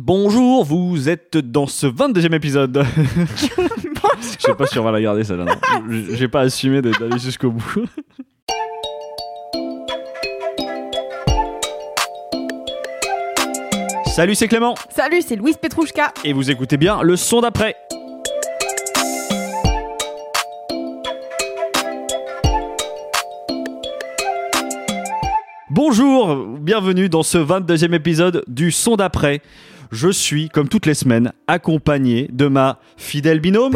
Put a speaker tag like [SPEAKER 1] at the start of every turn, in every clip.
[SPEAKER 1] Bonjour, vous êtes dans ce 22e épisode. Je sais pas si on va la garder celle-là. non. J'ai pas assumé d'aller jusqu'au bout. Salut, c'est Clément
[SPEAKER 2] Salut, c'est Louise Petrouchka.
[SPEAKER 1] et vous écoutez bien le son d'après. Bonjour, bienvenue dans ce 22e épisode du son d'après. Je suis, comme toutes les semaines, accompagné de ma fidèle binôme.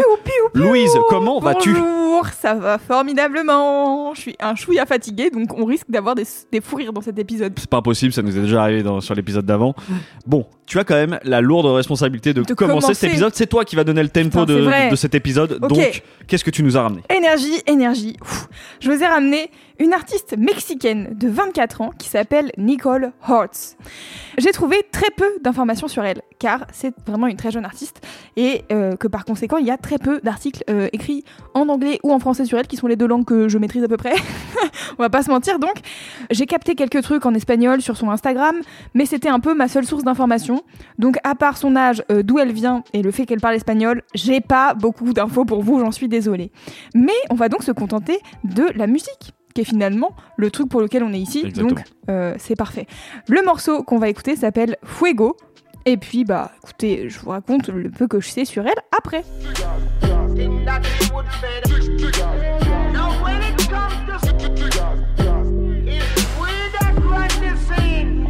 [SPEAKER 1] Louise, comment vas-tu?
[SPEAKER 2] Bonjour, ça va formidablement. Je suis un chouïa fatigué, donc on risque d'avoir des, des fous rires dans cet épisode.
[SPEAKER 1] C'est pas impossible, ça nous est déjà arrivé dans- sur l'épisode d'avant. Bon, tu as quand même la lourde responsabilité de,
[SPEAKER 2] De
[SPEAKER 1] commencer,
[SPEAKER 2] commencer.
[SPEAKER 1] cet épisode. C'est toi qui vas donner le tempo
[SPEAKER 2] Putain,
[SPEAKER 1] de, de cet épisode. Donc, qu'est-ce que tu nous as ramené?
[SPEAKER 2] Énergie, énergie. Ouf. Je vous ai ramené une artiste mexicaine de 24 ans qui s'appelle Nicole Hortz. J'ai trouvé très peu d'informations sur elle, car c'est vraiment une très jeune artiste et euh, que par conséquent, il y a très peu d'articles euh, écrits en anglais ou en français sur elle, qui sont les deux langues que je maîtrise à peu près. On va pas se mentir donc. J'ai capté quelques trucs en espagnol sur son Instagram, mais c'était un peu ma seule source d'information. Donc à part son âge, euh, d'où elle vient et le fait qu'elle parle espagnol, j'ai pas beaucoup d'infos pour vous, j'en suis désolée. Mais on va donc se contenter de la musique qui est finalement le truc pour lequel on est ici.
[SPEAKER 1] Exactement.
[SPEAKER 2] Donc euh, c'est parfait. Le morceau qu'on va écouter s'appelle Fuego. Et puis bah écoutez, je vous raconte le peu que je sais sur elle après.
[SPEAKER 3] Think that it would fit. Now when it comes to it's we that run the scene.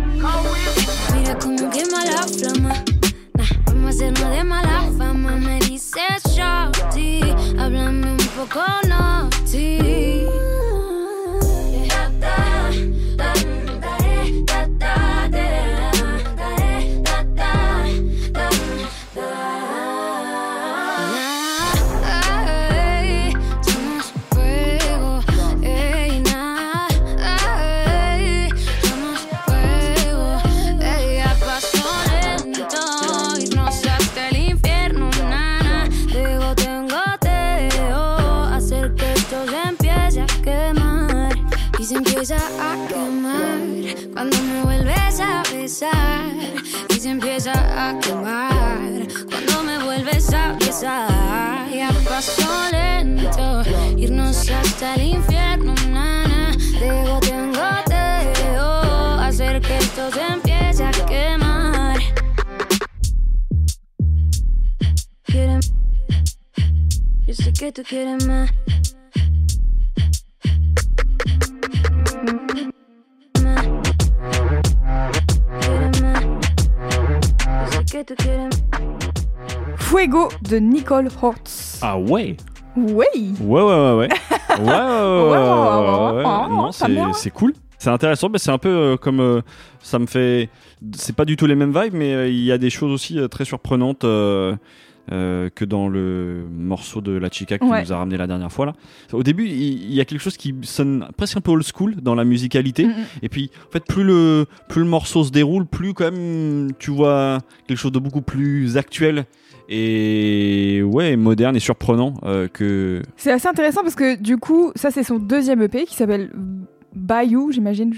[SPEAKER 3] We
[SPEAKER 4] Mira cómo quema la flama. Nah, vamos a hacernos de mala fama. Me dices shorty, háblame un poco naughty. Ta, hasta el infierno, nana, de goteo en goteo, hacer que esto se empiece a quemar. Quieren, yo sé que tú quieres más. Más. Quieres más. Yo sé que tú quieres
[SPEAKER 2] Fuego de Nicole Hortz.
[SPEAKER 1] Ah ouais
[SPEAKER 2] Oui
[SPEAKER 1] Ouais, ouais, ouais, ouais. Ouais, ouais, ouais, ouais, Non, c'est cool. C'est intéressant, mais c'est un peu euh, comme euh, ça me fait. C'est pas du tout les mêmes vibes, mais euh, il y a des choses aussi très surprenantes euh, que dans le morceau de La Chica qui
[SPEAKER 2] Ouais.
[SPEAKER 1] nous a ramené la dernière fois là. Au début, il y, a quelque chose qui sonne presque un peu old school dans la musicalité.
[SPEAKER 2] Mm, mm.
[SPEAKER 1] Et puis, en fait, plus le, plus le morceau se déroule, plus quand même tu vois quelque chose de beaucoup plus actuel et ouais, moderne et surprenant euh, que.
[SPEAKER 2] C'est assez intéressant parce que du coup, ça c'est son deuxième EP qui s'appelle Bayou, j'imagine,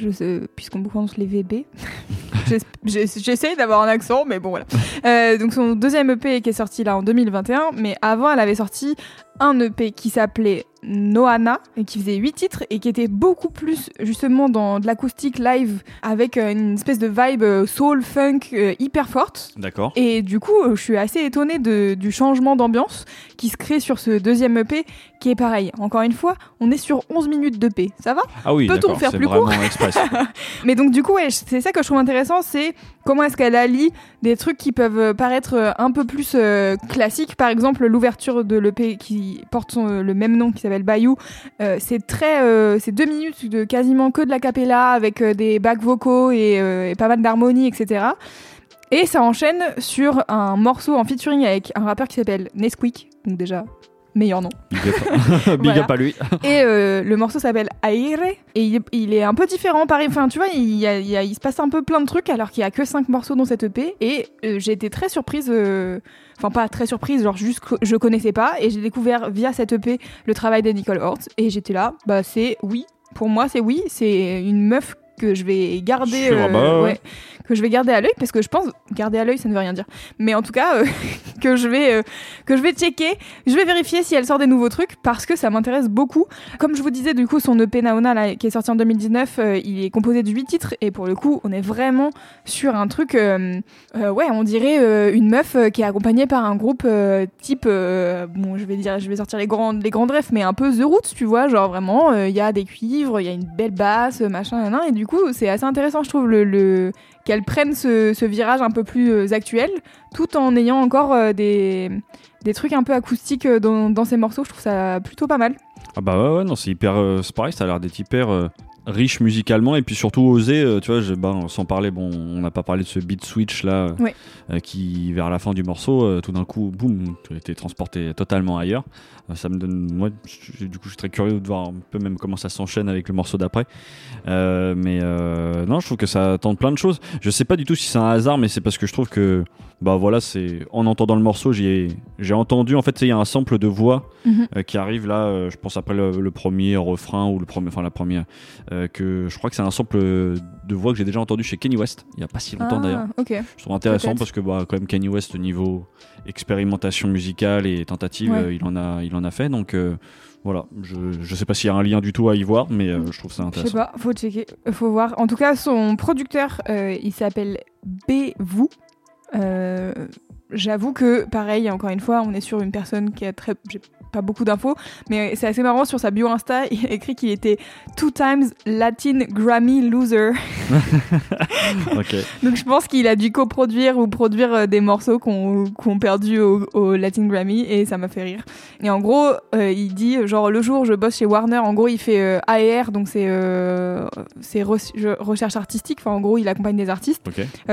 [SPEAKER 2] puisqu'on prononce les VB. J'es- j'ess- J'essaye d'avoir un accent, mais bon voilà. Euh, donc son deuxième EP qui est sorti là en 2021, mais avant elle avait sorti un EP qui s'appelait Noana et qui faisait 8 titres et qui était beaucoup plus justement dans de l'acoustique live avec euh, une espèce de vibe euh, soul funk euh, hyper forte.
[SPEAKER 1] D'accord.
[SPEAKER 2] Et du coup, je suis assez étonnée de- du changement d'ambiance qui se crée sur ce deuxième EP, qui est pareil. Encore une fois, on est sur 11 minutes d'EP, ça va?
[SPEAKER 1] Ah oui,
[SPEAKER 2] Peut-on faire plus court? Mais donc du coup, ouais, c'est ça que je trouve intéressant, c'est comment est-ce qu'elle allie des trucs qui peuvent paraître un peu plus euh, classiques. Par exemple, l'ouverture de l'EP qui qui porte son- le même nom, qui s'appelle Bayou. Euh, c'est très, euh, c'est deux minutes de quasiment que de la cappella avec euh, des bacs vocaux et, euh, et pas mal d'harmonie, etc. Et ça enchaîne sur un morceau en featuring avec un rappeur qui s'appelle Nesquik, donc déjà meilleur nom.
[SPEAKER 1] Big up, Big
[SPEAKER 2] Voilà.
[SPEAKER 1] up à lui.
[SPEAKER 2] Et euh, le morceau s'appelle Aire. Et il, est- il est un peu différent, pareil. Enfin, tu vois, il, y a- il y a- il se passe un peu plein de trucs alors qu'il y a que 5 morceaux dans cette EP. Et euh, j'ai été très surprise. euh, Enfin, pas très surprise, genre juste que je connaissais pas. Et j'ai découvert via cette EP le travail de Nicole Hort. Et j'étais là, bah c'est oui. Pour moi, c'est oui. C'est une meuf que je vais garder.
[SPEAKER 1] Sûr, bah ouais.
[SPEAKER 2] que je vais garder à l'œil parce que je pense garder à l'œil ça ne veut rien dire mais en tout cas euh, que je vais euh, que je vais checker je vais vérifier si elle sort des nouveaux trucs parce que ça m'intéresse beaucoup comme je vous disais du coup son EP Naona là, qui est sorti en 2019 euh, il est composé de 8 titres et pour le coup on est vraiment sur un truc euh, euh, ouais on dirait euh, une meuf euh, qui est accompagnée par un groupe euh, type euh, bon je vais dire je vais sortir les grandes les grandes refs mais un peu The Roots tu vois genre vraiment euh, il y a des cuivres il y a une belle basse machin nan, et du coup c'est assez intéressant je trouve le, le- qu'elle prenne ce, virage un peu plus euh, actuel tout en ayant encore euh, des des trucs un peu acoustiques euh, dans, dans ses morceaux je trouve ça plutôt pas mal
[SPEAKER 1] Ah bah ouais, ouais non, c'est hyper. euh, pareil, ça a l'air d'être hyper riche musicalement et puis surtout osé. euh, tu vois, je, bah, sans parler, bon, on n'a pas parlé de ce beat switch là, euh, euh, qui vers la fin du morceau, euh, tout d'un coup, boum, tu as été transporté totalement ailleurs. Euh, ça me donne. Moi, du coup, je suis très curieux de voir un peu même comment ça s'enchaîne avec le morceau d'après. Mais non, je trouve que ça tente plein de choses. Je sais pas du tout si c'est un hasard, mais c'est parce que je trouve que, bah voilà, c'est en entendant le morceau, j'ai j'ai entendu en fait, il y a un sample de voix
[SPEAKER 2] Mhm.
[SPEAKER 1] qui arrive là, je pense après le, le premier refrain ou le premier, enfin la première, euh, que je crois que c'est un sample de voix que j'ai déjà entendu chez Kanye West, il y a pas si longtemps
[SPEAKER 2] Ah,
[SPEAKER 1] d'ailleurs.
[SPEAKER 2] ok
[SPEAKER 1] Je trouve intéressant parce que bah quand même Kanye West niveau expérimentation musicale et tentative,
[SPEAKER 2] Ouais.
[SPEAKER 1] euh, il en a, il en a fait, donc euh, voilà, je, je sais pas s'il y a un lien du tout à y voir, mais je trouve ça
[SPEAKER 2] Je sais
[SPEAKER 1] intéressant.
[SPEAKER 2] pas, faut checker, faut voir. En tout cas, son producteur, il s'appelle Bévou. Euh, J'avoue que, pareil, encore une fois, on est sur une personne qui a très. J'ai pas beaucoup d'infos, mais c'est assez marrant. Sur sa bio Insta, il a écrit qu'il était two times Latin Grammy loser. Donc je pense qu'il a dû coproduire ou produire euh, des morceaux qu'on qu'on perdu au, au Latin Grammy et ça m'a fait rire. Et en gros, euh, il dit genre le jour je bosse chez Warner, en gros il fait euh, AR donc c'est euh, c'est re- je- recherche artistique. Enfin en gros il accompagne des artistes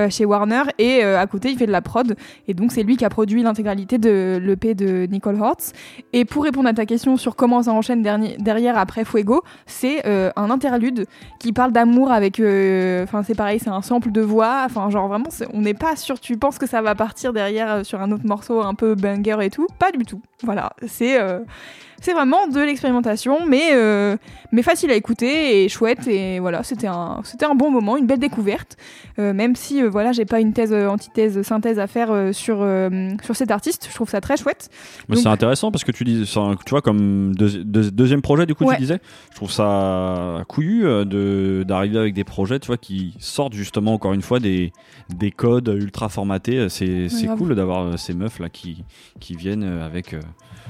[SPEAKER 2] chez Warner et à côté il fait de la prod et donc c'est lui qui a produit l'intégralité de l'EP de Nicole Hortz. Et pour répondre à ta question sur comment ça enchaîne derrière après Fuego, c'est euh, un interlude qui parle d'amour avec euh, enfin c'est pareil c'est un sample de voix enfin genre vraiment on n'est pas sûr tu penses que ça va partir derrière euh, sur un autre morceau un peu banger et tout? Pas du tout. Voilà c'est c'est vraiment de l'expérimentation mais euh, mais facile à écouter et chouette et voilà c'était un c'était un bon moment une belle découverte Euh, même si euh, voilà j'ai pas une thèse euh, antithèse synthèse à faire sur sur cet artiste je trouve ça très chouette
[SPEAKER 1] Mais c'est intéressant parce que tu dis, un- tu vois, comme deuxi- deux- deuxième projet, du coup,
[SPEAKER 2] Ouais.
[SPEAKER 1] tu disais, je trouve ça couillu de d'arriver avec des projets, tu vois, qui sortent justement encore une fois des des codes ultra formatés. C'est cool d'avoir ces meufs là qui qui viennent avec.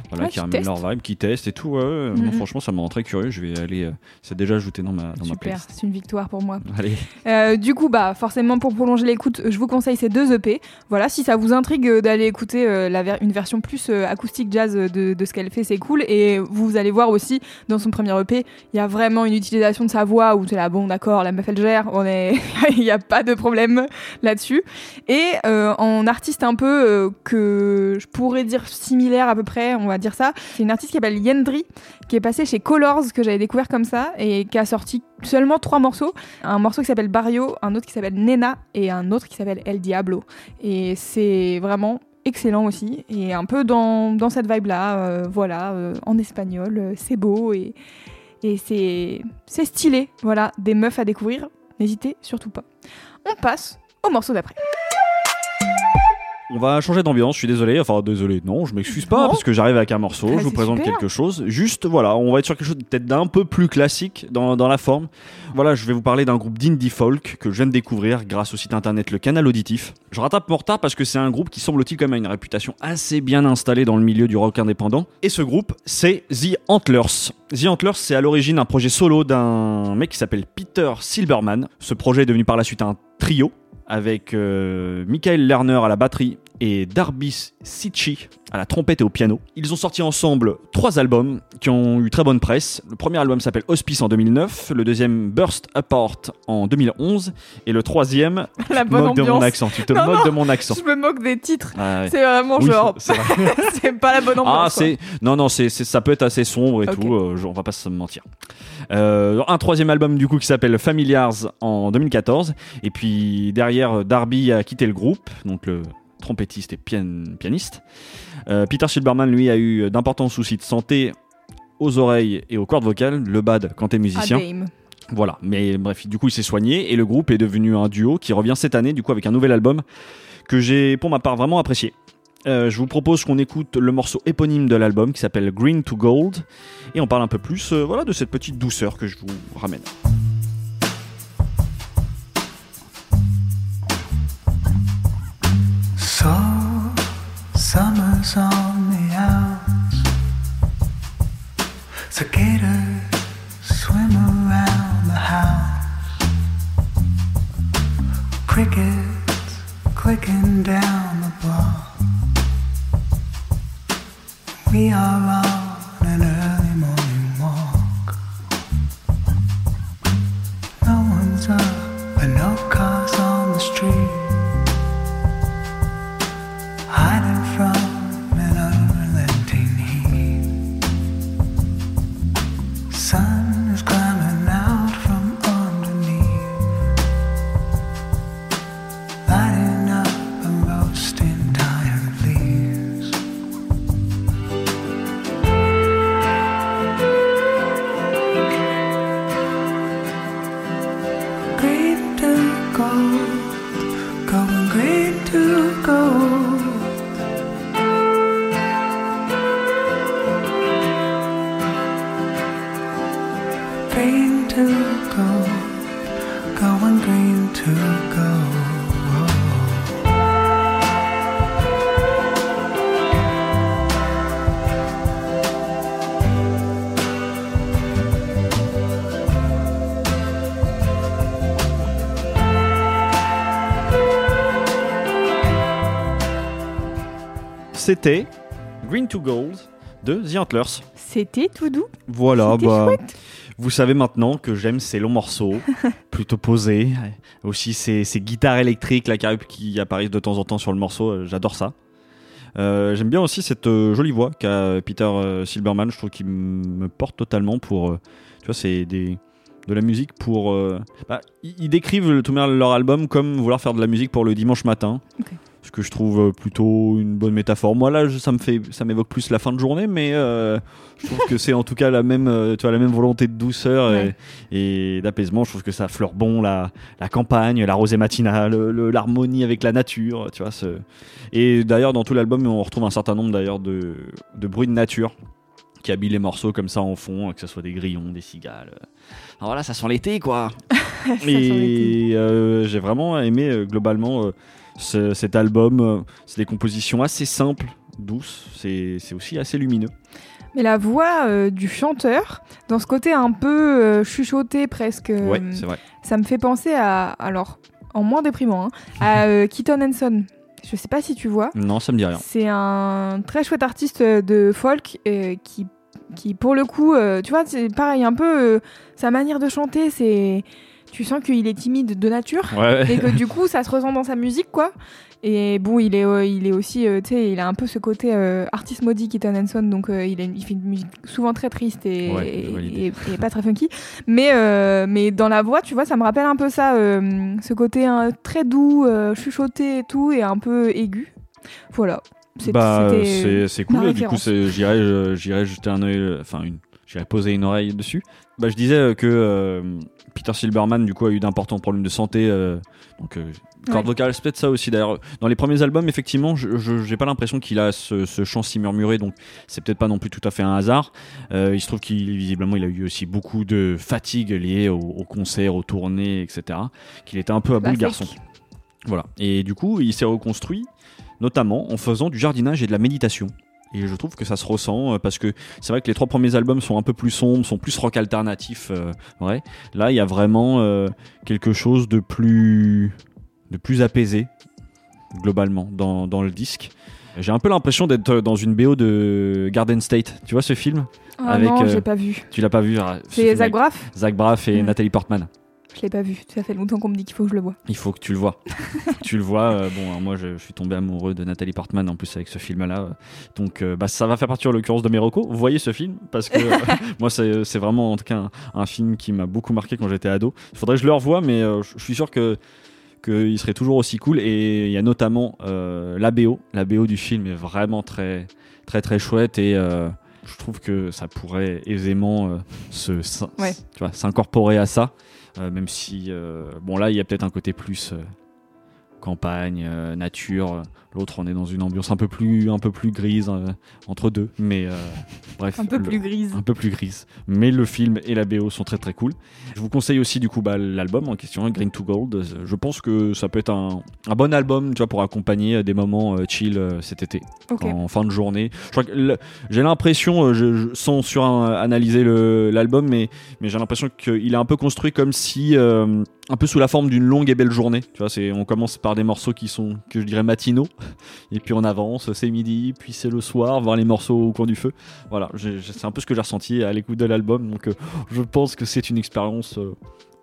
[SPEAKER 1] voilà,
[SPEAKER 2] Ouais,
[SPEAKER 1] qui
[SPEAKER 2] qui
[SPEAKER 1] ramènent leur vibe, qui testent et tout. Ouais,
[SPEAKER 2] Mhm.
[SPEAKER 1] franchement, ça me rend très curieux. Je vais aller. euh, c'est déjà ajouté dans ma, dans ma
[SPEAKER 2] super
[SPEAKER 1] playlist.
[SPEAKER 2] c'est une victoire pour moi
[SPEAKER 1] Allez.
[SPEAKER 2] Euh, du coup, bah forcément pour prolonger l'écoute, je vous conseille ces deux EP. Voilà, si ça vous intrigue euh, d'aller écouter euh, la ver- une version plus acoustique jazz de, de ce qu'elle fait, c'est cool. Et vous allez voir aussi dans son premier EP, il y a vraiment une utilisation de sa voix où tu es là, bon d'accord, la meuf elle gère, on est, il n'y a pas de problème là-dessus. Et en artiste un peu que je pourrais dire similaire à peu près, on va dire ça, c'est une artiste qui s'appelle Yendri, qui est passée chez Colors que j'avais découvert comme ça et qui a sorti seulement trois morceaux. Un morceau qui s'appelle Barrio, un autre qui s'appelle Nena et un autre qui s'appelle El Diablo. Et c'est vraiment excellent aussi et un peu dans, cette vibe là voilà euh, en espagnol euh, c'est beau et, et c'est c'est stylé voilà des meufs à découvrir. N'hésitez surtout pas. On passe au morceau d'après
[SPEAKER 1] On va changer d'ambiance, je suis désolé. Enfin, désolé, non, je m'excuse pas
[SPEAKER 2] Non.
[SPEAKER 1] parce que j'arrive avec un morceau, je vous présente
[SPEAKER 2] super.
[SPEAKER 1] quelque chose. Juste, voilà, on va être sur quelque chose peut-être d'un peu plus classique dans, dans la forme. Voilà, je vais vous parler d'un groupe d'indie folk que je viens de découvrir grâce au site internet Le Canal Auditif. Je rattrape mon retard parce que c'est un groupe qui semble-t-il quand même a une réputation assez bien installée dans le milieu du rock indépendant. Et ce groupe, c'est The Antlers. The Antlers, c'est à l'origine un projet solo d'un mec qui s'appelle Peter Silberman. Ce projet est devenu par la suite un trio avec euh, Michael Lerner à la batterie et Darby Sitchi à la trompette et au piano. Ils ont sorti ensemble trois albums qui ont eu très bonne presse. Le premier album s'appelle Hospice en 2009, le deuxième Burst Apart en 2011 et le troisième
[SPEAKER 2] La
[SPEAKER 1] tu te
[SPEAKER 2] bonne
[SPEAKER 1] moques de mon accent, tu te
[SPEAKER 2] Non,
[SPEAKER 1] moques
[SPEAKER 2] non.
[SPEAKER 1] de mon accent.
[SPEAKER 2] Je me moque des titres.
[SPEAKER 1] Ah, ouais.
[SPEAKER 2] C'est vraiment
[SPEAKER 1] Oui,
[SPEAKER 2] genre.
[SPEAKER 1] c'est vrai.
[SPEAKER 2] pas la bonne ambiance.
[SPEAKER 1] Ah, c'est non non, c'est ça peut être assez sombre et tout. euh, on va pas se mentir. Euh, un troisième album du coup qui s'appelle Familiars en 2014 et puis derrière Darby a quitté le groupe, donc le trompettiste et pian- pianiste. Euh, Peter Silberman lui a eu d'importants soucis de santé aux oreilles et aux cordes vocales, le bad quand t'es
[SPEAKER 2] Ah,
[SPEAKER 1] musicien.
[SPEAKER 2] Dame.
[SPEAKER 1] Voilà, mais bref, du coup il s'est soigné et le groupe est devenu un duo qui revient cette année du coup avec un nouvel album que j'ai pour ma part vraiment apprécié. Euh, je vous propose qu'on écoute le morceau éponyme de l'album qui s'appelle Green to Gold et on parle un peu plus euh, voilà, de cette petite douceur que je vous ramène.
[SPEAKER 5] Green to gold, going green to gold.
[SPEAKER 1] C'était Green to Gold de The Antlers.
[SPEAKER 2] C'était tout doux.
[SPEAKER 1] Voilà, bah,
[SPEAKER 2] chouette.
[SPEAKER 1] Vous savez maintenant que j'aime ces longs morceaux, plutôt posés. Aussi ces, ces guitares électriques là, qui, apparaissent de temps en temps sur le morceau, euh, j'adore ça. Euh, j'aime bien aussi cette euh, jolie voix qu'a Peter euh, Silberman, je trouve qu'il me porte totalement pour... tu vois, c'est des... De la musique pour. bah, ils décrivent le- tout leur album comme vouloir faire de la musique pour le dimanche matin.
[SPEAKER 2] Ok.
[SPEAKER 1] Ce que je trouve euh, plutôt une bonne métaphore. Moi là, je- ça me fait, ça m'évoque plus la fin de journée, mais euh, je trouve que c'est en tout cas la même, euh, tu vois, la même volonté de douceur et-
[SPEAKER 2] Ouais.
[SPEAKER 1] et, d'apaisement. Je trouve que ça fleure bon la, la campagne, la rosée matinale, le- l'harmonie avec la nature, tu vois. ce- Et d'ailleurs, dans tout l'album, on retrouve un certain nombre d'ailleurs de, de bruits de nature qui habillent les morceaux comme ça en fond, que ce soit des grillons, des cigales. Alors voilà, ça sent l'été quoi. Et euh, j'ai vraiment aimé euh, globalement euh, ce- cet album. Euh, C'est des compositions assez simples, douces. C'est aussi assez lumineux.
[SPEAKER 2] Mais la voix euh, du chanteur, dans ce côté un peu euh, chuchoté presque,
[SPEAKER 1] ouais, vrai.
[SPEAKER 2] ça me fait penser à, alors, en moins déprimant, hein, à Keaton Henson. Je sais pas si tu vois.
[SPEAKER 1] Non, ça me dit rien.
[SPEAKER 2] C'est un très chouette artiste de folk qui, qui, pour le coup, euh, tu vois, c'est pareil, un peu euh, sa manière de chanter, c'est. Tu sens qu'il est timide de nature
[SPEAKER 1] Ouais,
[SPEAKER 2] et que du coup, ça se ressent dans sa musique, quoi. Et bon, il est, euh, il est aussi, euh, tu sais, il a un peu ce côté euh, artiste maudit, Keaton Henson, donc euh, il, a une- il fait une musique souvent très triste et,
[SPEAKER 1] Ouais,
[SPEAKER 2] pas très funky. Mais, mais dans la voix, tu vois, ça me rappelle un peu ça, ce côté hein, très doux, chuchoté et tout, et un peu aigu. Voilà. C'est-
[SPEAKER 1] bah cool. Du coup, j'irai j'irai jeter un euh, enfin une, j'irai poser une oreille dessus. Bah, je disais que Peter Silberman du coup a eu d'importants problèmes de santé. euh, donc euh, corde
[SPEAKER 2] Ouais.
[SPEAKER 1] vocale, c'est peut-être ça aussi. D'ailleurs, dans les premiers albums, effectivement, je j'ai pas l'impression qu'il a ce, ce chant si murmuré, donc c'est peut-être pas non plus tout à fait un hasard. Euh, il se trouve qu'il visiblement il a eu aussi beaucoup de fatigue liée aux, concerts, aux tournées, etc. Qu'il était un peu à bout le
[SPEAKER 2] Classique.
[SPEAKER 1] garçon. Voilà. Et du coup, il s'est reconstruit, notamment en faisant du jardinage et de la méditation. Et je trouve que ça se ressent euh, parce que c'est vrai que les trois premiers albums sont un peu plus sombres, sont plus rock alternatif, euh, vrai. Là, il y a vraiment euh, quelque chose de plus, de plus apaisé. globalement dans, dans le disque. J'ai un peu l'impression d'être dans une BO de Garden State. Tu vois ce film
[SPEAKER 2] Ah
[SPEAKER 1] Avec,
[SPEAKER 2] non,
[SPEAKER 1] euh,
[SPEAKER 2] j'ai pas vu.
[SPEAKER 1] Tu l'as pas vu ah, ce
[SPEAKER 2] C'est
[SPEAKER 1] film
[SPEAKER 2] Zach Braff
[SPEAKER 1] Zach Braff et
[SPEAKER 2] Mm.
[SPEAKER 1] Nathalie Portman.
[SPEAKER 2] Je l'ai pas vu. Ça fait longtemps qu'on me dit qu'il faut que je le vois.
[SPEAKER 1] Il faut que tu le vois. tu le vois. euh, bon, alors moi, je, je suis tombé amoureux de Nathalie Portman en plus avec ce film-là. euh, Donc, euh, bah, ça va faire partie en l'occurrence de mes recos. Vous voyez ce film Parce que euh, moi, c'est vraiment en tout cas un, un film qui m'a beaucoup marqué quand j'étais ado. Il faudrait que je le revoie, mais je suis sûr que qu'il serait toujours aussi cool. Et il y a notamment la BO. La BO du film est vraiment très, très, très chouette et. je trouve que ça pourrait aisément se,
[SPEAKER 2] Ouais.
[SPEAKER 1] tu vois, s'incorporer à ça. Euh, même si, euh, bon là, il y a peut-être un côté plus euh, campagne, euh, nature. L'autre, on est dans une ambiance un peu plus, un peu plus grise euh, entre deux. Mais euh, bref,
[SPEAKER 2] Un peu
[SPEAKER 1] le-
[SPEAKER 2] plus grise.
[SPEAKER 1] un peu plus grise. Mais le film et la BO sont très très cool. Je vous conseille aussi du coup bah, l'album en question, Green to Gold. Euh, Je pense que ça peut être un, un bon album, tu vois, pour accompagner euh, des moments euh, chill euh, cet été, en fin de journée. J'ai l'impression, euh, je, je- sans suranalyser l'album, mais, mais j'ai l'impression qu'il est un peu construit comme si euh, un peu sous la forme d'une longue et belle journée. Tu vois, on commence par des morceaux qui sont que je dirais matinaux, et puis on avance, c'est midi, puis c'est le soir, voir les morceaux au coin du feu. Voilà, c'est un peu ce que j'ai ressenti à l'écoute de l'album, donc euh, je pense que c'est une expérience euh,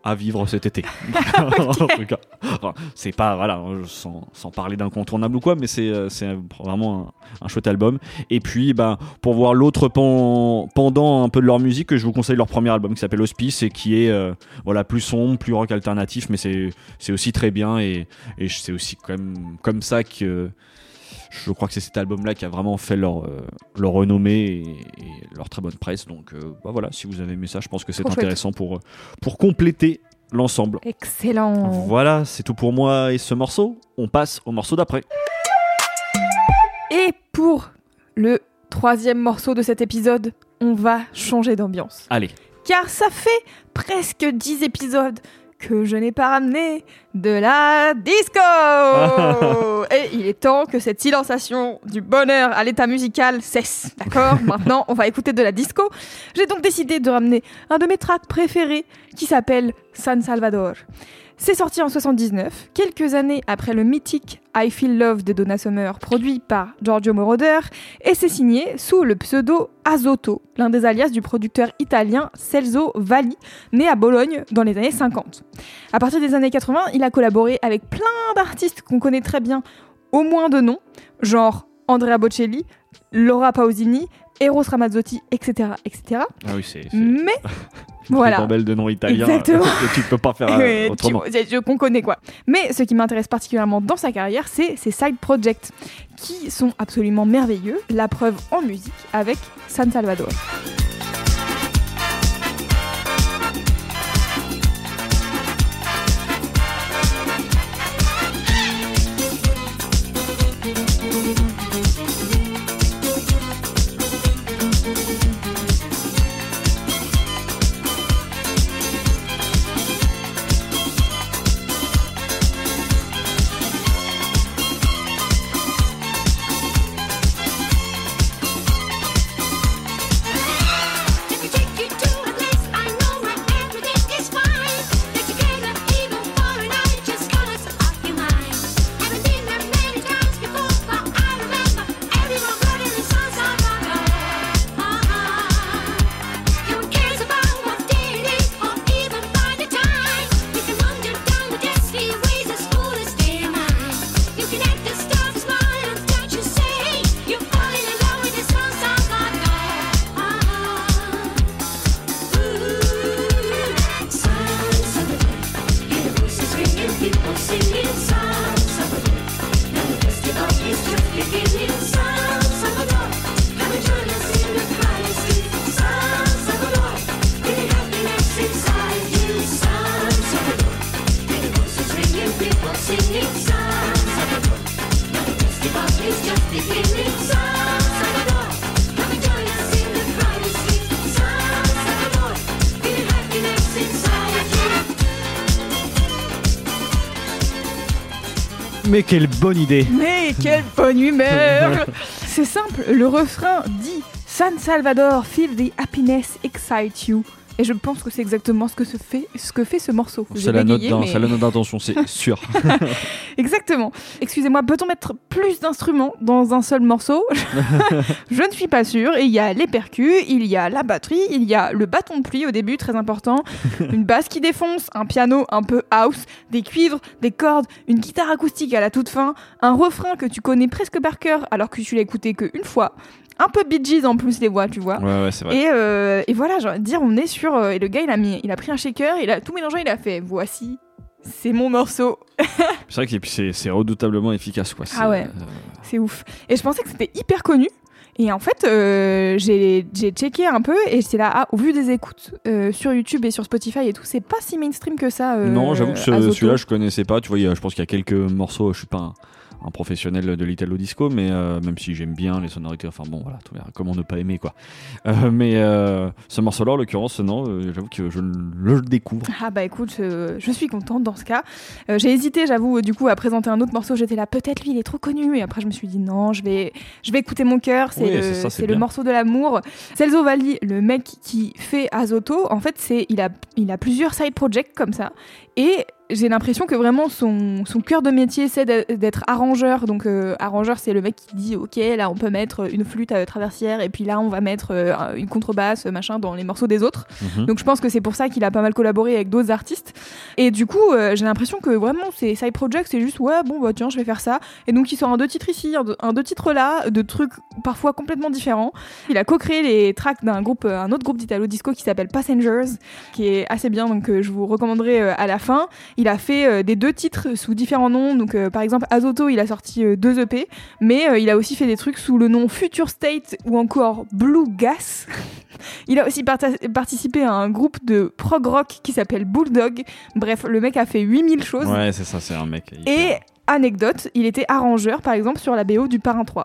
[SPEAKER 1] à vivre cet été. en tout cas, Enfin, c'est pas voilà, sans, sans parler d'incontournable ou quoi, mais c'est euh, vraiment un, un chouette album. Et puis, ben, pour voir l'autre pan- pendant un peu de leur musique, je vous conseille leur premier album qui s'appelle Hospice et qui est euh, voilà plus sombre, plus rock alternatif, mais c'est c'est aussi très bien et, et c'est aussi quand même comme ça que je crois que c'est cet album-là qui a vraiment fait leur, euh, leur renommée et, et leur très bonne presse. Donc euh, bah voilà, si vous avez aimé ça, je pense que c'est intéressant pour, pour compléter l'ensemble.
[SPEAKER 2] Excellent.
[SPEAKER 1] Voilà, c'est tout pour moi et ce morceau. On passe au morceau d'après.
[SPEAKER 2] Et pour le troisième morceau de cet épisode, on va changer d'ambiance.
[SPEAKER 1] Allez,
[SPEAKER 2] Car ça fait presque 10 épisodes que je n'ai pas ramené de la disco Et il est temps que cette silenciation du bonheur à l'état musical cesse, d'accord? Maintenant, on va écouter de la disco. J'ai donc décidé de ramener un de mes tracks préférés qui s'appelle San Salvador. C'est sorti en 79, quelques années après le mythique I Feel Love de Donna Summer, produit par Giorgio Moroder, et c'est signé sous le pseudo Azotto, l'un des alias du producteur italien Celso Valli, né à Bologne dans les années 50. À partir des années 80, il a collaboré avec plein d'artistes qu'on connaît très bien, au moins de nom, genre Andrea Bocelli, Laura Pausini, Eros Ramazzotti, etc. etc.
[SPEAKER 1] ah oui, c'est
[SPEAKER 2] Mais
[SPEAKER 1] une
[SPEAKER 2] voilà.
[SPEAKER 1] de noms italiens
[SPEAKER 2] Exactement.
[SPEAKER 1] que tu peux pas faire euh, autrement.
[SPEAKER 2] qu'on connaît quoi. Mais ce qui m'intéresse particulièrement dans sa carrière, c'est ses side projects qui sont absolument merveilleux. La preuve en musique avec San Salvador.
[SPEAKER 1] Mais quelle bonne idée
[SPEAKER 2] Mais quelle bonne humeur C'est simple, le refrain dit San Salvador, feel the happiness excite you. Et je pense que c'est exactement ce que, se fait, ce que fait ce morceau.
[SPEAKER 1] C'est la note
[SPEAKER 2] mais-
[SPEAKER 1] c'est d'intention, c'est sûr.
[SPEAKER 2] Exactement. Excusez-moi, peut-on mettre plus d'instruments dans un seul morceau? Je ne suis pas sûre. Et il y a les percus, il y a la batterie, il y a le bâton de pluie au début, très important, une basse qui défonce, un piano un peu house, des cuivres, des cordes, une guitare acoustique à la toute fin, un refrain que tu connais presque par cœur alors que tu l'as écouté qu'une fois, un peu Bee en plus les voix, tu vois.
[SPEAKER 1] Ouais, ouais, c'est vrai.
[SPEAKER 2] Et, euh, et voilà, de dire, on est sur. euh, et le gars, il a, mis, il a pris un shaker, il a tout mélangé, il a fait voici, c'est mon morceau.
[SPEAKER 1] C'est vrai que c'est c'est redoutablement efficace, quoi. C'est,
[SPEAKER 2] Ah ouais.
[SPEAKER 1] euh,
[SPEAKER 2] C'est ouf. Et je pensais que c'était hyper connu. Et en fait, j'ai j'ai checké un peu et j'étais là, ah, au vu des écoutes sur YouTube et sur Spotify et tout, c'est pas si mainstream que ça.
[SPEAKER 1] non, j'avoue que ce- celui-là, je connaissais pas. Tu vois, a- je pense qu'il y a quelques morceaux. Je suis pas un, un professionnel de l'italo disco, mais euh, même si j'aime bien les sonorités, enfin bon, voilà, tout- comment ne pas aimer, quoi. Euh, mais euh, ce morceau-là, en l'occurrence, non, j'avoue que je le découvre.
[SPEAKER 2] Ah bah écoute, je suis contente dans ce cas. J'ai hésité, j'avoue, du coup, à présenter un autre morceau. J'étais là, peut-être lui, il est trop connu. Et après, je me suis dit, non, je vais, je vais écouter mon cœur. C'est
[SPEAKER 1] Oui,
[SPEAKER 2] le,
[SPEAKER 1] c'est
[SPEAKER 2] morceau de l'amour. Celso Valli, le mec qui fait Azoto, en fait, c'est, il a, il a plusieurs side projects comme ça. Et j'ai l'impression que vraiment son, son cœur de métier, c'est d'être- arrangeur. Donc, euh, arrangeur, c'est le mec qui dit, OK, là, on peut mettre une flûte à traversière. Et puis là, on va mettre euh, une contrebasse, machin, dans les morceaux des autres.
[SPEAKER 1] Mhm.
[SPEAKER 2] Donc je pense que c'est pour ça qu'il a pas mal collaboré avec d'autres artistes. Et du coup, euh, j'ai l'impression que vraiment ces side projects, c'est juste ouais, bon bah tiens, je vais faire ça. Et donc il sort un deux titres ici, un deux, un deux titres là, de trucs parfois complètement différents. Il a co-créé les tracks d'un groupe, euh, un autre groupe d'italo disco qui s'appelle Passengers, qui est assez bien, donc euh, je vous recommanderai euh, à la fin. Il a fait euh, des deux titres sous différents noms. Donc euh, par exemple Azoto, il a sorti euh, deux EP, mais il a aussi fait des trucs sous le nom Future State ou encore Blue Gas. Il a aussi participé à un groupe de prog rock qui s'appelle Bulldog. Bref, le mec a fait 8000 choses.
[SPEAKER 1] Ouais, c'est ça, c'est un mec. hyper
[SPEAKER 2] Et anecdote, il était arrangeur par exemple sur la BO du Parrain 3.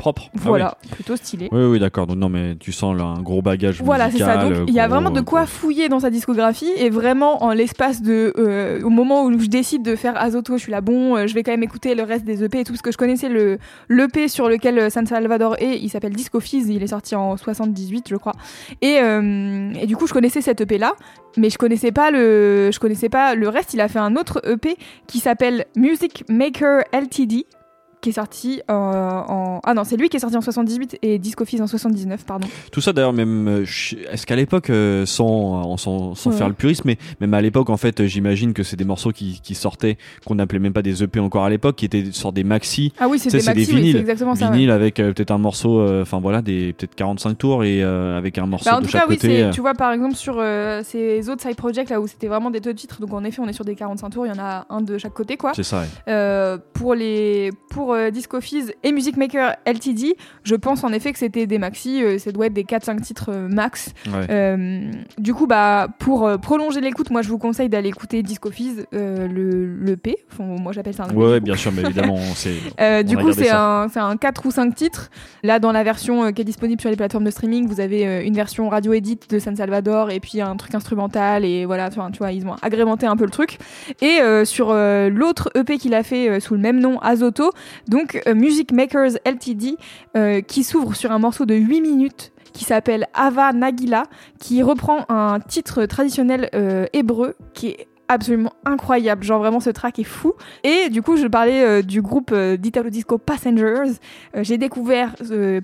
[SPEAKER 1] Propre. Ah oui.
[SPEAKER 2] Voilà, plutôt stylé.
[SPEAKER 1] Oui, oui, d'accord. Donc, non, mais tu sens là, un gros bagage
[SPEAKER 2] Voilà, c'est ça. Donc, il y a vraiment de quoi fouiller dans sa discographie et vraiment en l'espace de, euh, au moment où je décide de faire Azoto, je suis là bon, euh, je vais quand même écouter le reste des EP et tout parce que je connaissais le l'EP sur lequel euh, San Salvador est. Il s'appelle Disco Fizz, il est sorti en 78, je crois. Et, euh, et du coup, je connaissais cet EP là, mais je connaissais pas le, je connaissais pas le reste. Il a fait un autre EP qui s'appelle Music Maker Ltd qui est sorti euh, en ah non c'est lui qui est sorti en 78 et Disco Fizz en 79 pardon
[SPEAKER 1] Tout ça d'ailleurs, même. euh, Est-ce qu'à l'époque, euh, sans, sans, sans
[SPEAKER 2] Ouais.
[SPEAKER 1] faire le puriste, mais même à l'époque, en fait, j'imagine que c'est des morceaux qui, qui sortaient, qu'on n'appelait même pas des EP encore à l'époque, qui étaient sur des maxi.
[SPEAKER 2] ah oui
[SPEAKER 1] c'est des
[SPEAKER 2] maxi oui,
[SPEAKER 1] vinyles.
[SPEAKER 2] c'est exactement ça ouais.
[SPEAKER 1] Vinyle avec euh, peut-être un morceau, euh, enfin voilà, des peut-être 45 tours et avec un morceau
[SPEAKER 2] Bah, en
[SPEAKER 1] de
[SPEAKER 2] tout
[SPEAKER 1] chaque
[SPEAKER 2] cas, oui,
[SPEAKER 1] côté. euh.
[SPEAKER 2] tu vois, par exemple, sur ces autres side projects là où c'était vraiment des deux titres, donc en effet, on est sur des 45 tours, il y en a un de chaque côté, quoi.
[SPEAKER 1] C'est ça, ouais.
[SPEAKER 2] Pour les pour euh, Disco Fizz et Music Maker Ltd, je pense en effet que c'était des maxi, euh, ça doit être des 4-5 titres euh, max.
[SPEAKER 1] Ouais.
[SPEAKER 2] Euh, du coup, bah, pour euh, prolonger l'écoute, moi je vous conseille d'aller écouter Disco Fizz, euh, le, le P, enfin, moi j'appelle ça un EP,
[SPEAKER 1] Ouais, ouais, bien sûr, mais évidemment, c'est.
[SPEAKER 2] Euh, du coup, c'est un, un 4 ou 5 titres. Là, dans la version euh, qui est disponible sur les plateformes de streaming, vous avez euh, une version radio edit de San Salvador et puis un truc instrumental. Et voilà, tu vois, ils ont agrémenté un peu le truc. Et euh, sur euh, l'autre EP qu'il a fait euh, sous le même nom, Azoto, donc euh, Music Makers Ltd, euh, qui s'ouvre sur un morceau de 8 minutes qui s'appelle Ava Nagila, qui reprend un titre traditionnel euh, hébreu qui est absolument incroyable. Genre vraiment ce track est fou. Et du coup, je parlais euh, du groupe euh, d'Italo Disco Passengers. Euh, J'ai découvert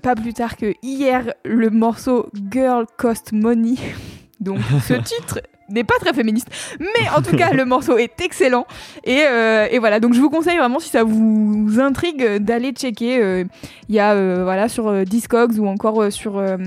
[SPEAKER 2] pas plus tard que hier le morceau Girl Cost Money. Donc ce titre n'est pas très féministe, mais en tout cas le morceau est excellent. Et, euh, et voilà, donc je vous conseille vraiment si ça vous intrigue d'aller checker. euh, Il y a euh, voilà sur Discogs ou encore sur euh,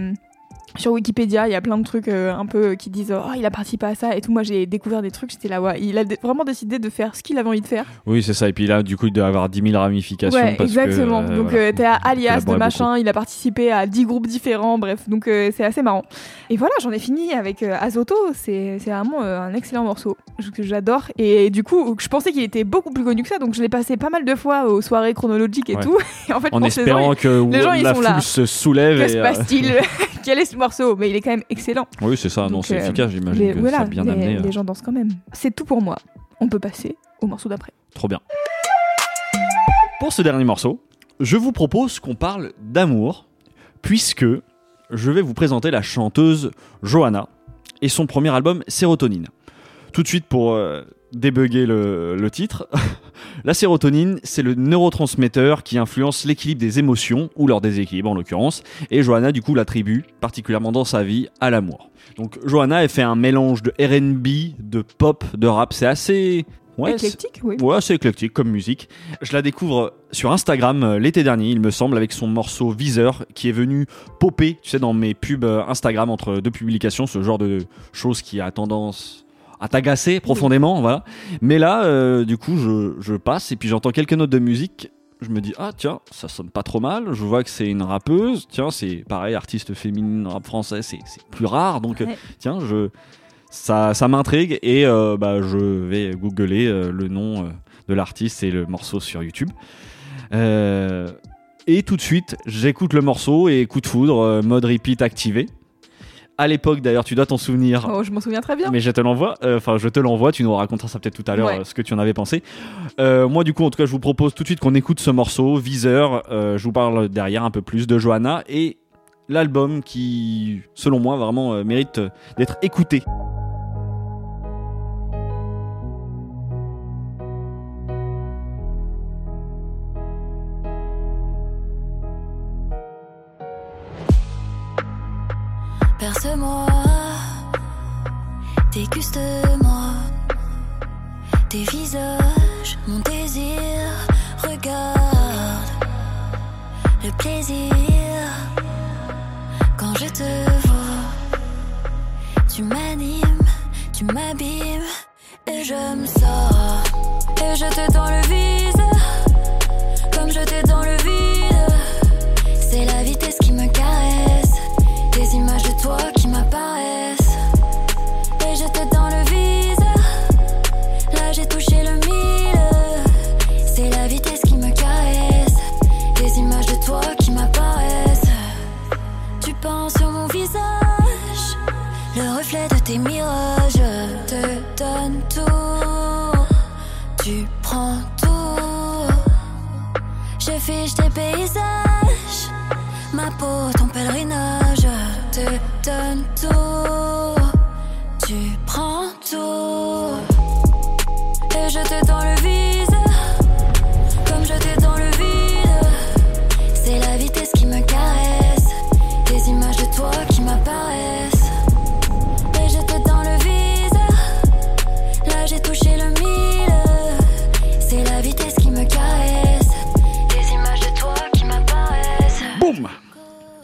[SPEAKER 2] sur Wikipédia, il y a plein de trucs euh, un peu qui disent oh il a participé à ça et tout. Moi j'ai découvert des trucs, j'étais là ouais, il a vraiment décidé de faire ce qu'il avait envie de faire.
[SPEAKER 1] Oui, c'est ça. Et puis là, du coup, il doit avoir 10 000 ramifications.
[SPEAKER 2] Ouais,
[SPEAKER 1] parce
[SPEAKER 2] exactement.
[SPEAKER 1] Que, euh,
[SPEAKER 2] donc
[SPEAKER 1] voilà,
[SPEAKER 2] euh, t'es à alias de machin, il a participé à 10 groupes différents, bref, donc euh, c'est assez marrant. Et voilà, j'en ai fini avec euh, Azoto, c'est vraiment euh, un excellent morceau que j'adore. Et du coup, je pensais qu'il était beaucoup plus connu que ça, donc je l'ai passé pas mal de fois aux soirées chronologiques et
[SPEAKER 1] Ouais.
[SPEAKER 2] tout. Et en fait,
[SPEAKER 1] En espérant que
[SPEAKER 2] les gens, ils
[SPEAKER 1] la
[SPEAKER 2] sont
[SPEAKER 1] foule
[SPEAKER 2] là.
[SPEAKER 1] se soulève.
[SPEAKER 2] que
[SPEAKER 1] et,
[SPEAKER 2] se
[SPEAKER 1] euh,
[SPEAKER 2] passe-t-il? Quel est morceau Mais il est quand même excellent.
[SPEAKER 1] Oui, c'est ça. non, c'est
[SPEAKER 2] euh,
[SPEAKER 1] efficace, j'imagine.
[SPEAKER 2] les-
[SPEAKER 1] que
[SPEAKER 2] voilà,
[SPEAKER 1] ça a bien
[SPEAKER 2] les,
[SPEAKER 1] amené. euh,
[SPEAKER 2] les gens dansent quand même. C'est tout pour moi. On peut passer au morceau d'après.
[SPEAKER 1] Trop bien. Pour ce dernier morceau, je vous propose qu'on parle d'amour, puisque je vais vous présenter la chanteuse Johanna. et son premier album Sérotonine. Tout de suite pour euh, débugger le, le titre, la sérotonine, c'est le neurotransmetteur qui influence l'équilibre des émotions, ou leur déséquilibre en l'occurrence, et Johanna du coup l'attribue, particulièrement dans sa vie, à l'amour. Donc Johanna, elle fait un mélange de RB, de pop, de rap, c'est assez... Ouais, c'est-
[SPEAKER 2] Éclectique, oui.
[SPEAKER 1] Ouais, c'est éclectique comme musique. Je la découvre sur Instagram euh, l'été dernier, il me semble, avec son morceau Viseur, qui est venu popper, tu sais, dans mes pubs euh, Instagram entre deux publications, ce genre de choses qui a tendance à t'agacer profondément, voilà. Mais là, euh, du coup, je, je passe et puis j'entends quelques notes de musique. Je me dis, ah tiens, ça sonne pas trop mal. Je vois que c'est une rappeuse. Tiens, c'est pareil, artiste féminine, rap français, c'est plus rare. Donc, euh, tiens, je, ça, ça m'intrigue et euh, bah, je vais googler euh, le nom de l'artiste et le morceau sur YouTube. Et tout de suite, j'écoute le morceau et coup de foudre, mode repeat activé. À l'époque, d'ailleurs, tu dois t'en souvenir.
[SPEAKER 2] Oh, je m'en souviens très bien.
[SPEAKER 1] Mais je te l'envoie, euh, enfin je te l'envoie, tu nous raconteras ça peut-être tout à l'heure
[SPEAKER 2] Ouais.
[SPEAKER 1] euh, ce que tu en avais pensé. Euh, moi du coup en tout cas je vous propose tout de suite qu'on écoute ce morceau, Viseur, je vous parle derrière un peu plus de Johanna et l'album qui selon moi vraiment mérite d'être écouté.
[SPEAKER 6] Perce-moi, déguste-moi tes visages, mon désir. Regarde le plaisir quand je te vois. Tu m'animes, tu m'abîmes et je me sors. Et je te tends le vide, comme je t'ai dans le images de toi qui m'apparaissent.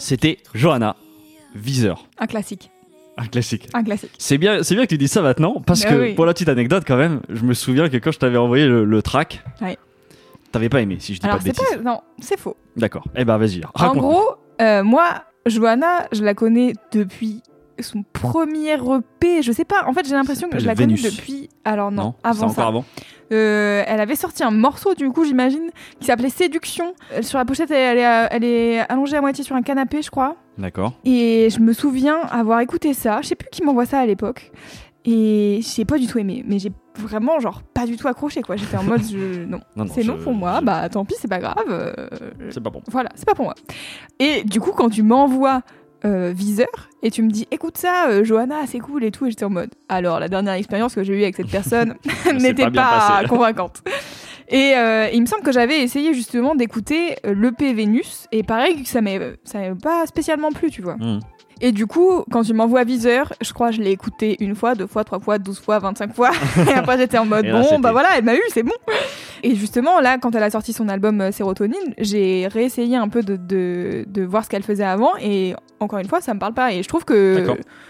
[SPEAKER 1] C'était Johanna, Viseur,
[SPEAKER 2] Un classique.
[SPEAKER 1] un classique.
[SPEAKER 2] Un classique.
[SPEAKER 1] C'est bien, c'est bien que tu dis ça maintenant, parce que
[SPEAKER 2] oui.
[SPEAKER 1] pour la petite anecdote quand même, je me souviens que quand je t'avais envoyé le, le track,
[SPEAKER 2] Ouais.
[SPEAKER 1] t'avais pas aimé, si je dis
[SPEAKER 2] Alors
[SPEAKER 1] pas de bêtises.
[SPEAKER 2] pas. Non, c'est faux.
[SPEAKER 1] D'accord. Eh ben vas-y.
[SPEAKER 2] En
[SPEAKER 1] raconte.
[SPEAKER 2] gros, euh, moi, Johanna, je la connais depuis son premier EP. Je sais pas. En fait, j'ai l'impression que je la connais
[SPEAKER 1] Vénus.
[SPEAKER 2] depuis. Alors non, avant
[SPEAKER 1] encore
[SPEAKER 2] ça.
[SPEAKER 1] avant.
[SPEAKER 2] Euh, elle avait sorti un morceau, du coup, j'imagine, qui s'appelait Séduction. Euh, Sur la pochette, elle, elle est, elle est allongée à moitié sur un canapé, je crois.
[SPEAKER 1] D'accord.
[SPEAKER 2] Et je me souviens avoir écouté ça. Je sais plus qui m'envoie ça à l'époque. Et j'ai pas du tout aimé. Mais j'ai vraiment, genre, pas du tout accroché, quoi. J'étais en mode, je- non,
[SPEAKER 1] Non, non,
[SPEAKER 2] c'est non pour moi.
[SPEAKER 1] je-
[SPEAKER 2] Bah tant pis, c'est pas grave. Euh,
[SPEAKER 1] C'est pas bon.
[SPEAKER 2] voilà, c'est pas pour moi. Et du coup, quand tu m'envoies euh, Viseur et tu me dis écoute ça, euh, Johanna, c'est cool et tout, et j'étais en mode alors la dernière expérience que j'ai eue avec cette personne n'était
[SPEAKER 1] pas
[SPEAKER 2] convaincante. Et euh, il me semble que j'avais essayé justement d'écouter l'EP Vénus et pareil que ça m'avait ça pas spécialement plu, tu vois.
[SPEAKER 1] Hmm.
[SPEAKER 2] Et du coup, quand tu m'envoies Viseur, je crois que je l'ai écouté une fois, deux fois, trois fois, douze fois, 25 fois. et après, j'étais en mode,
[SPEAKER 1] là,
[SPEAKER 2] bon, bah voilà, elle m'a eu, c'est bon. Et justement, là, quand elle a sorti son album euh, Sérotonine, j'ai réessayé un peu de, de, de voir ce qu'elle faisait avant. Et encore une fois, ça me parle pas. Et je trouve que.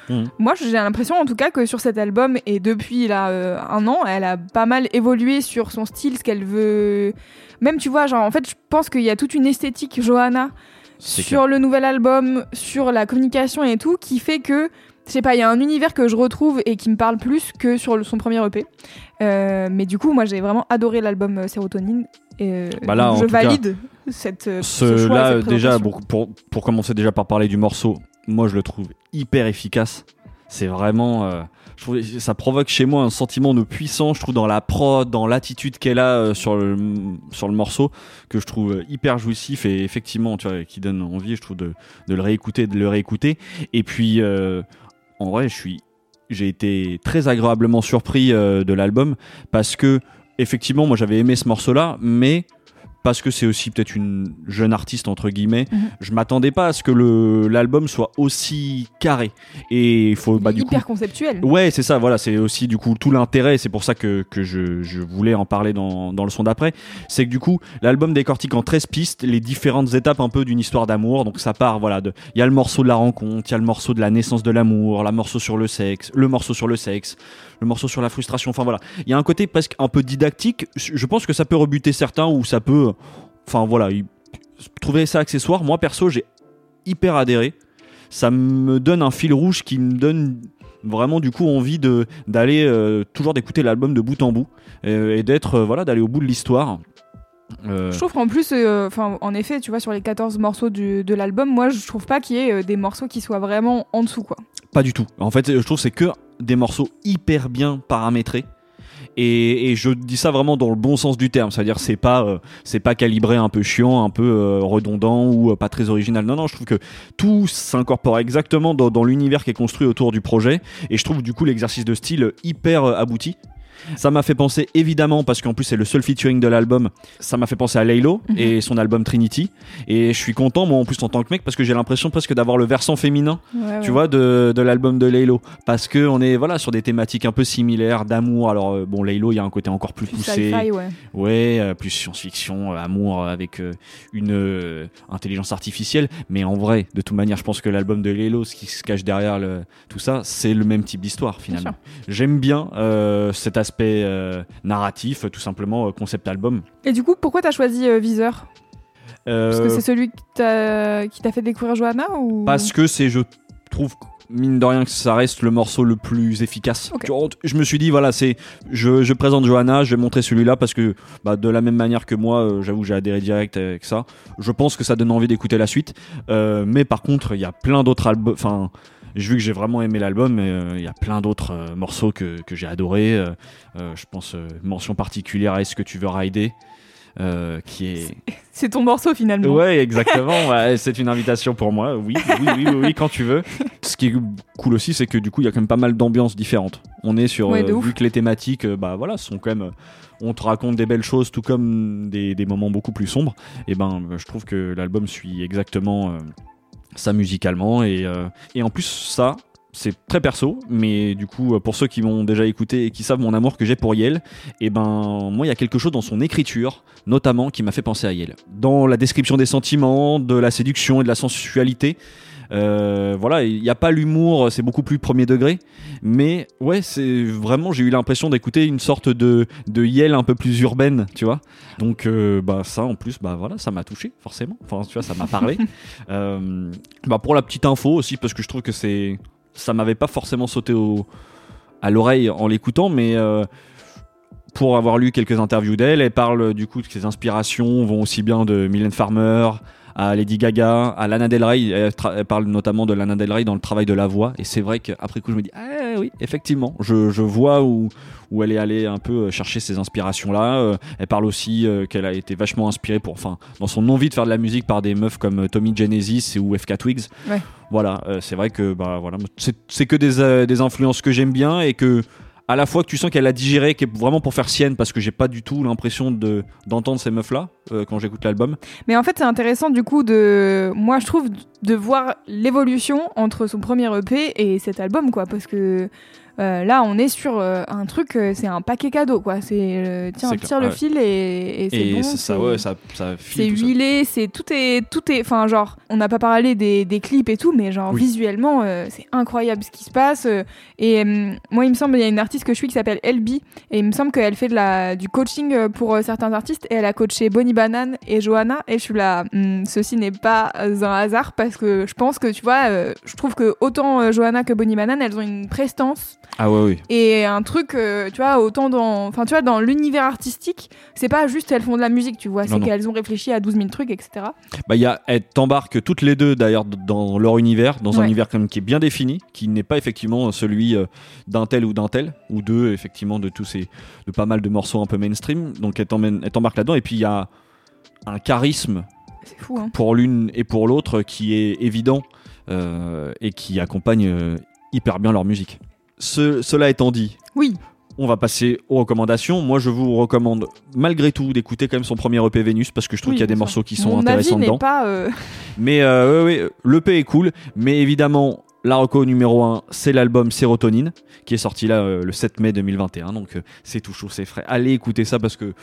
[SPEAKER 1] Mhm.
[SPEAKER 2] Moi, j'ai l'impression, en tout cas, que sur cet album, et depuis là, euh, un an, elle a pas mal évolué sur son style, ce qu'elle veut. Même, tu vois, genre, en fait, je pense qu'il y a toute une esthétique Johanna Sur le nouvel album, sur la communication et tout, qui fait que, je sais pas, il y a un univers que je retrouve et qui me parle plus que sur le- son premier EP. Euh, mais du coup, moi, j'ai vraiment adoré l'album euh, Sérotonine. Et, euh,
[SPEAKER 1] Bah là,
[SPEAKER 2] je
[SPEAKER 1] cas,
[SPEAKER 2] valide cette, ce
[SPEAKER 1] Ce
[SPEAKER 2] choix et
[SPEAKER 1] là,
[SPEAKER 2] cette
[SPEAKER 1] déjà, pour, pour, pour commencer déjà par parler du morceau, moi je le trouve hyper efficace. C'est vraiment. euh, ça provoque chez moi un sentiment de puissance, je trouve, dans la prod, dans l'attitude qu'elle a euh, sur, le, sur le morceau, que je trouve euh, hyper jouissif et effectivement, tu vois, qui donne envie, je trouve, de, de le réécouter, de le réécouter. Et puis, euh, en vrai, je suis j'ai été très agréablement surpris de l'album parce que effectivement moi j'avais aimé ce morceau là mais parce que c'est aussi peut-être une jeune artiste entre guillemets
[SPEAKER 2] Mhm.
[SPEAKER 1] je m'attendais pas à ce que le l'album soit aussi carré et il faut bah du coup
[SPEAKER 2] hyper conceptuel.
[SPEAKER 1] Ouais, c'est ça, voilà, c'est aussi du coup tout l'intérêt, c'est pour ça que, que je, je voulais en parler dans, dans le son d'après, c'est que du coup, l'album décortique en 13 pistes les différentes étapes un peu d'une histoire d'amour, donc ça part, voilà, de- il y a le morceau de la rencontre, il y a le morceau de la naissance de l'amour, le morceau sur le sexe, le morceau sur le sexe, le morceau sur la frustration, enfin voilà, il y a un côté presque un peu didactique, je pense que ça peut rebuter certains ou ça peut, enfin voilà, il- trouver ça accessoire, moi perso j'ai hyper adhéré, ça me donne un fil rouge qui me donne vraiment du coup envie de d'aller euh, toujours d'écouter l'album de bout en bout euh, et d'être euh, voilà d'aller au bout de l'histoire. Euh,
[SPEAKER 2] Je trouve qu'en plus, enfin, en effet, tu vois, sur les 14 morceaux du- de l'album, moi, je trouve pas qu'il y ait des morceaux qui soient vraiment en dessous, quoi.
[SPEAKER 1] pas du tout. En fait je trouve c'est que des morceaux hyper bien paramétrés et, je dis ça vraiment dans le bon sens du terme, c'est-à-dire c'est pas euh, c'est pas calibré un peu chiant, un peu euh, redondant ou euh, pas très original. Non non, je trouve que tout s'incorpore exactement dans, dans l'univers qui est construit autour du projet et je trouve du coup l'exercice de style hyper abouti. Ça m'a fait penser évidemment parce qu'en plus c'est le seul featuring de l'album. Ça m'a fait penser à Laylo
[SPEAKER 2] Mhm.
[SPEAKER 1] et son album Trinity et je suis content moi en plus en tant que mec parce que j'ai l'impression presque d'avoir le versant féminin
[SPEAKER 2] Ouais,
[SPEAKER 1] tu
[SPEAKER 2] ouais.
[SPEAKER 1] vois, de, de l'album de Laylo. Parce que on est voilà sur des thématiques un peu similaires d'amour. Alors euh, bon, Laylo, il y a un côté encore plus,
[SPEAKER 2] Plus
[SPEAKER 1] poussé,
[SPEAKER 2] ouais.
[SPEAKER 1] ouais, euh, plus science-fiction, euh, amour euh, avec euh, une intelligence artificielle. Mais en vrai, de toute manière, je pense que l'album de Laylo, ce qui se cache derrière le, tout ça, c'est le même type d'histoire finalement. J'aime bien cet aspect euh, narratif, tout simplement euh, concept album.
[SPEAKER 2] Et du coup, pourquoi t'as choisi euh, Viseur? Parce que c'est celui qui t'a fait découvrir Johanna ou?
[SPEAKER 1] Parce que c'est, je trouve, mine de rien, que ça reste le morceau le plus efficace. Je me suis dit, voilà, c'est, je, je présente Johanna, je vais montrer celui-là parce que, bah, de la même manière que moi, euh, j'avoue, j'ai adhéré direct avec ça. Je pense que ça donne envie d'écouter la suite. Euh, mais par contre, il y a plein d'autres albums, enfin, vu que j'ai vraiment aimé l'album, mais euh, il y a plein d'autres euh, morceaux que, que j'ai adoré. Euh, je pense, mention particulière à Est-ce que tu veux rider? euh, qui est
[SPEAKER 2] c'est ton morceau finalement.
[SPEAKER 1] Ouais, exactement. ouais, c'est une invitation pour moi. Oui, oui, oui, oui, oui, quand tu veux. Ce qui est cool aussi, c'est que du coup, il y a quand même pas mal d'ambiances différentes. On est sur,
[SPEAKER 2] Ouais,
[SPEAKER 1] euh, vu que les thématiques, bah voilà, sont quand même. On te raconte des belles choses, tout comme des, des moments beaucoup plus sombres. Et ben, je trouve que l'album suit exactement euh, ça musicalement. Et, euh, et en plus, ça. C'est très perso, mais du coup, euh, pour ceux qui m'ont déjà écouté et qui savent mon amour que j'ai pour Yel, et ben, moi, il y a quelque chose dans son écriture, notamment, qui m'a fait penser à Yel. Dans la description des sentiments, de la séduction et de la sensualité, euh, voilà, il n'y a pas l'humour, c'est beaucoup plus premier degré, mais ouais, c'est vraiment, j'ai eu l'impression d'écouter une sorte de, de Yel un peu plus urbaine, tu vois. Donc, euh, bah, ça, en plus, bah voilà, ça m'a touché, forcément. Enfin, tu vois, ça m'a parlé. Euh, bah, pour la petite info aussi, parce que je trouve que c'est, ça m'avait pas forcément sauté au, à l'oreille en l'écoutant, mais pour avoir lu quelques interviews d'elle, elle parle du coup que ses inspirations vont aussi bien de Mylène Farmer à Lady Gaga, à Lana Del Rey. Elle, parle notamment de Lana Del Rey dans le travail de la voix. Et c'est vrai qu'après coup, je me dis, ah oui, effectivement, je, je vois où, où elle est allée un peu chercher ces inspirations-là. Euh, elle parle aussi euh, qu'elle a été vachement inspirée pour, enfin, dans son envie de faire de la musique par des meufs comme euh, Tommy Genesis ou FK Twigs.
[SPEAKER 2] Ouais.
[SPEAKER 1] Voilà, euh, c'est vrai que bah voilà, c'est c'est que des, euh, des influences que j'aime bien et que à la fois que tu sens qu'elle a digéré, qui est vraiment pour faire sienne, parce que j'ai pas du tout l'impression de d'entendre ces meufs là quand j'écoute l'album.
[SPEAKER 2] Mais en fait, c'est intéressant du coup de, moi je trouve, de voir l'évolution entre son premier EP et cet album, quoi, parce que euh, là, on est sur euh, un truc, euh, c'est un paquet cadeau, quoi. C'est tiens, tire le
[SPEAKER 1] ouais.
[SPEAKER 2] fil et, et c'est
[SPEAKER 1] Et
[SPEAKER 2] bon.
[SPEAKER 1] c'est ça, ouais, ça, ça
[SPEAKER 2] C'est huilé, c'est tout est tout est enfin genre on n'a pas parlé des, des clips et tout mais genre
[SPEAKER 1] Oui.
[SPEAKER 2] visuellement c'est incroyable ce qui se passe et moi il me semble il y a une artiste que je suis qui s'appelle LB et il me semble qu'elle fait de la du coaching pour certains artistes et elle a coaché Bonnie Banane et Johanna et je suis là hmm, ceci n'est pas un hasard parce que je pense que tu vois je trouve que autant Johanna que Bonnie Banane elles ont une prestance
[SPEAKER 1] Ah ouais, oui.
[SPEAKER 2] et un truc euh, tu vois autant dans enfin tu vois dans l'univers artistique c'est pas juste elles font de la musique tu vois c'est qu'elles ont réfléchi à 12 000 trucs etc
[SPEAKER 1] Bah, il y a, elles t'embarquent toutes les deux d'ailleurs dans leur univers, dans un
[SPEAKER 2] Ouais.
[SPEAKER 1] univers quand même qui est bien défini, qui n'est pas effectivement celui euh, d'un tel ou d'un tel, ou deux effectivement de tous ces, de pas mal de morceaux un peu mainstream. Donc elles t'embarquent là-dedans. Et puis il y a un charisme
[SPEAKER 2] fou hein
[SPEAKER 1] pour l'une et pour l'autre qui est évident euh, et qui accompagne euh, hyper bien leur musique. Ce- cela étant dit,
[SPEAKER 2] Oui.
[SPEAKER 1] on va passer aux recommandations. Moi, je vous recommande malgré tout d'écouter quand même son premier EP Vénus parce que je trouve
[SPEAKER 2] Oui,
[SPEAKER 1] qu'il y a des morceaux qui sont
[SPEAKER 2] Mon
[SPEAKER 1] intéressants
[SPEAKER 2] avis
[SPEAKER 1] dedans.
[SPEAKER 2] pas. euh,
[SPEAKER 1] Mais euh, ouais, l'EP est cool. Mais évidemment, la reco numéro 1, c'est l'album Sérotonine qui est sorti là euh, le 7 mai 2021. Donc euh, c'est tout chaud, c'est frais. Allez écouter ça parce que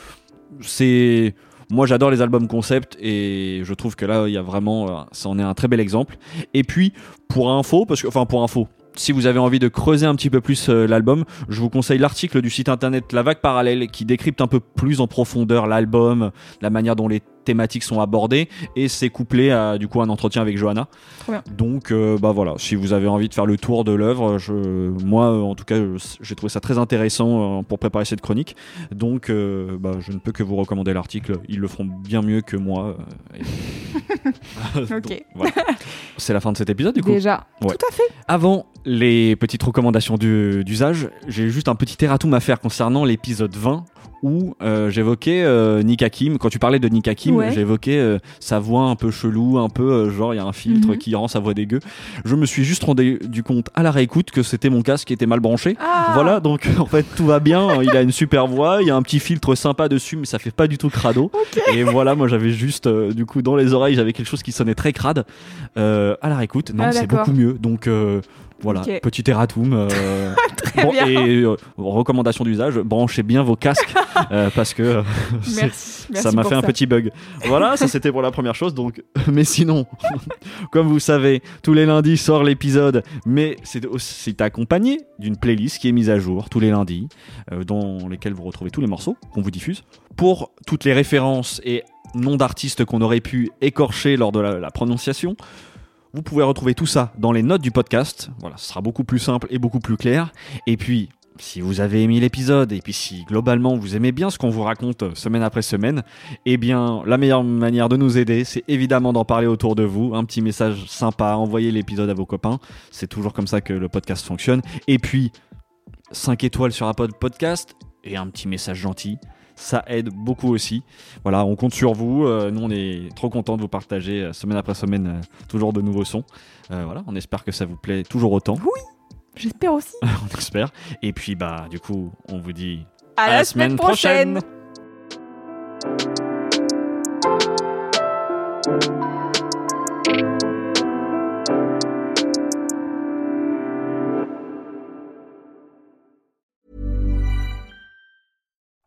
[SPEAKER 1] c'est. Moi, j'adore les albums concept et je trouve que là, il y a vraiment, ça en est un très bel exemple. Et puis, pour info, parce que, enfin, pour info, si vous avez envie de creuser un petit peu plus euh, l'album, je vous conseille l'article du site internet La Vague Parallèle qui décrypte un peu plus en profondeur l'album, la manière dont les thématiques sont abordées et c'est couplé à du coup un entretien avec Johanna. Donc euh, bah voilà, si vous avez envie de faire le tour de l'œuvre, moi euh, en tout cas j'ai trouvé ça très intéressant euh, pour préparer cette chronique. Donc bah, je ne peux que vous recommander l'article. Ils le feront bien mieux que moi. et-
[SPEAKER 2] Ok.
[SPEAKER 1] C'est la fin de cet épisode du coup.
[SPEAKER 2] Déjà.
[SPEAKER 1] Ouais.
[SPEAKER 2] Tout à fait.
[SPEAKER 1] Avant les petites recommandations du- d'usage, j'ai juste un petit erratum à faire concernant l'épisode 20 où euh, j'évoquais euh, Nick Hakim. Quand tu parlais de Nick Hakim,
[SPEAKER 2] Ouais.
[SPEAKER 1] j'évoquais euh, sa voix un peu chelou, un peu euh, genre il y a un filtre
[SPEAKER 2] Mhm.
[SPEAKER 1] qui rend sa voix dégueu. Je me suis juste rendu du compte à la réécoute que c'était mon casque qui était mal branché.
[SPEAKER 2] Ah
[SPEAKER 1] Voilà, donc en fait tout va bien. Il a une super voix, il y a un petit filtre sympa dessus, mais ça fait pas du tout crado. Et voilà, moi j'avais juste du coup dans les oreilles, j'avais quelque chose qui sonnait très crade. À la réécoute, non,
[SPEAKER 2] Ah,
[SPEAKER 1] c'est beaucoup mieux. Donc voilà, petit erratum. euh, bon, et euh, recommandation d'usage, branchez bien vos casques euh, parce que c'est-
[SPEAKER 2] Merci. Merci
[SPEAKER 1] ça m'a fait un petit bug. Voilà, ça c'était pour la première chose. Donc, mais sinon, comme vous savez, tous les lundis sort l'épisode, mais c'est aussi accompagné d'une playlist qui est mise à jour tous les lundis, dans lesquels vous retrouvez tous les morceaux qu'on vous diffuse. Pour toutes les références et noms d'artistes qu'on aurait pu écorcher lors de la, la prononciation. Vous pouvez retrouver tout ça dans les notes du podcast. Voilà, ce sera beaucoup plus simple et beaucoup plus clair. Et puis, si vous avez aimé l'épisode et puis si globalement vous aimez bien ce qu'on vous raconte euh, semaine après semaine, eh bien la meilleure manière de nous aider, c'est évidemment d'en parler autour de vous, un petit message sympa, envoyer l'épisode à vos copains, c'est toujours comme ça que le podcast fonctionne. Et puis 5 étoiles sur Apple Podcast et un petit message gentil. Ça aide beaucoup aussi. Voilà, on compte sur vous. Euh, nous, on est trop contents de vous partager euh, semaine après semaine euh, toujours de nouveaux sons. Voilà, on espère que ça vous plaît toujours autant.
[SPEAKER 2] J'espère aussi.
[SPEAKER 1] on espère. Et puis, bah, du coup, on vous dit
[SPEAKER 2] À, la, semaine prochaine.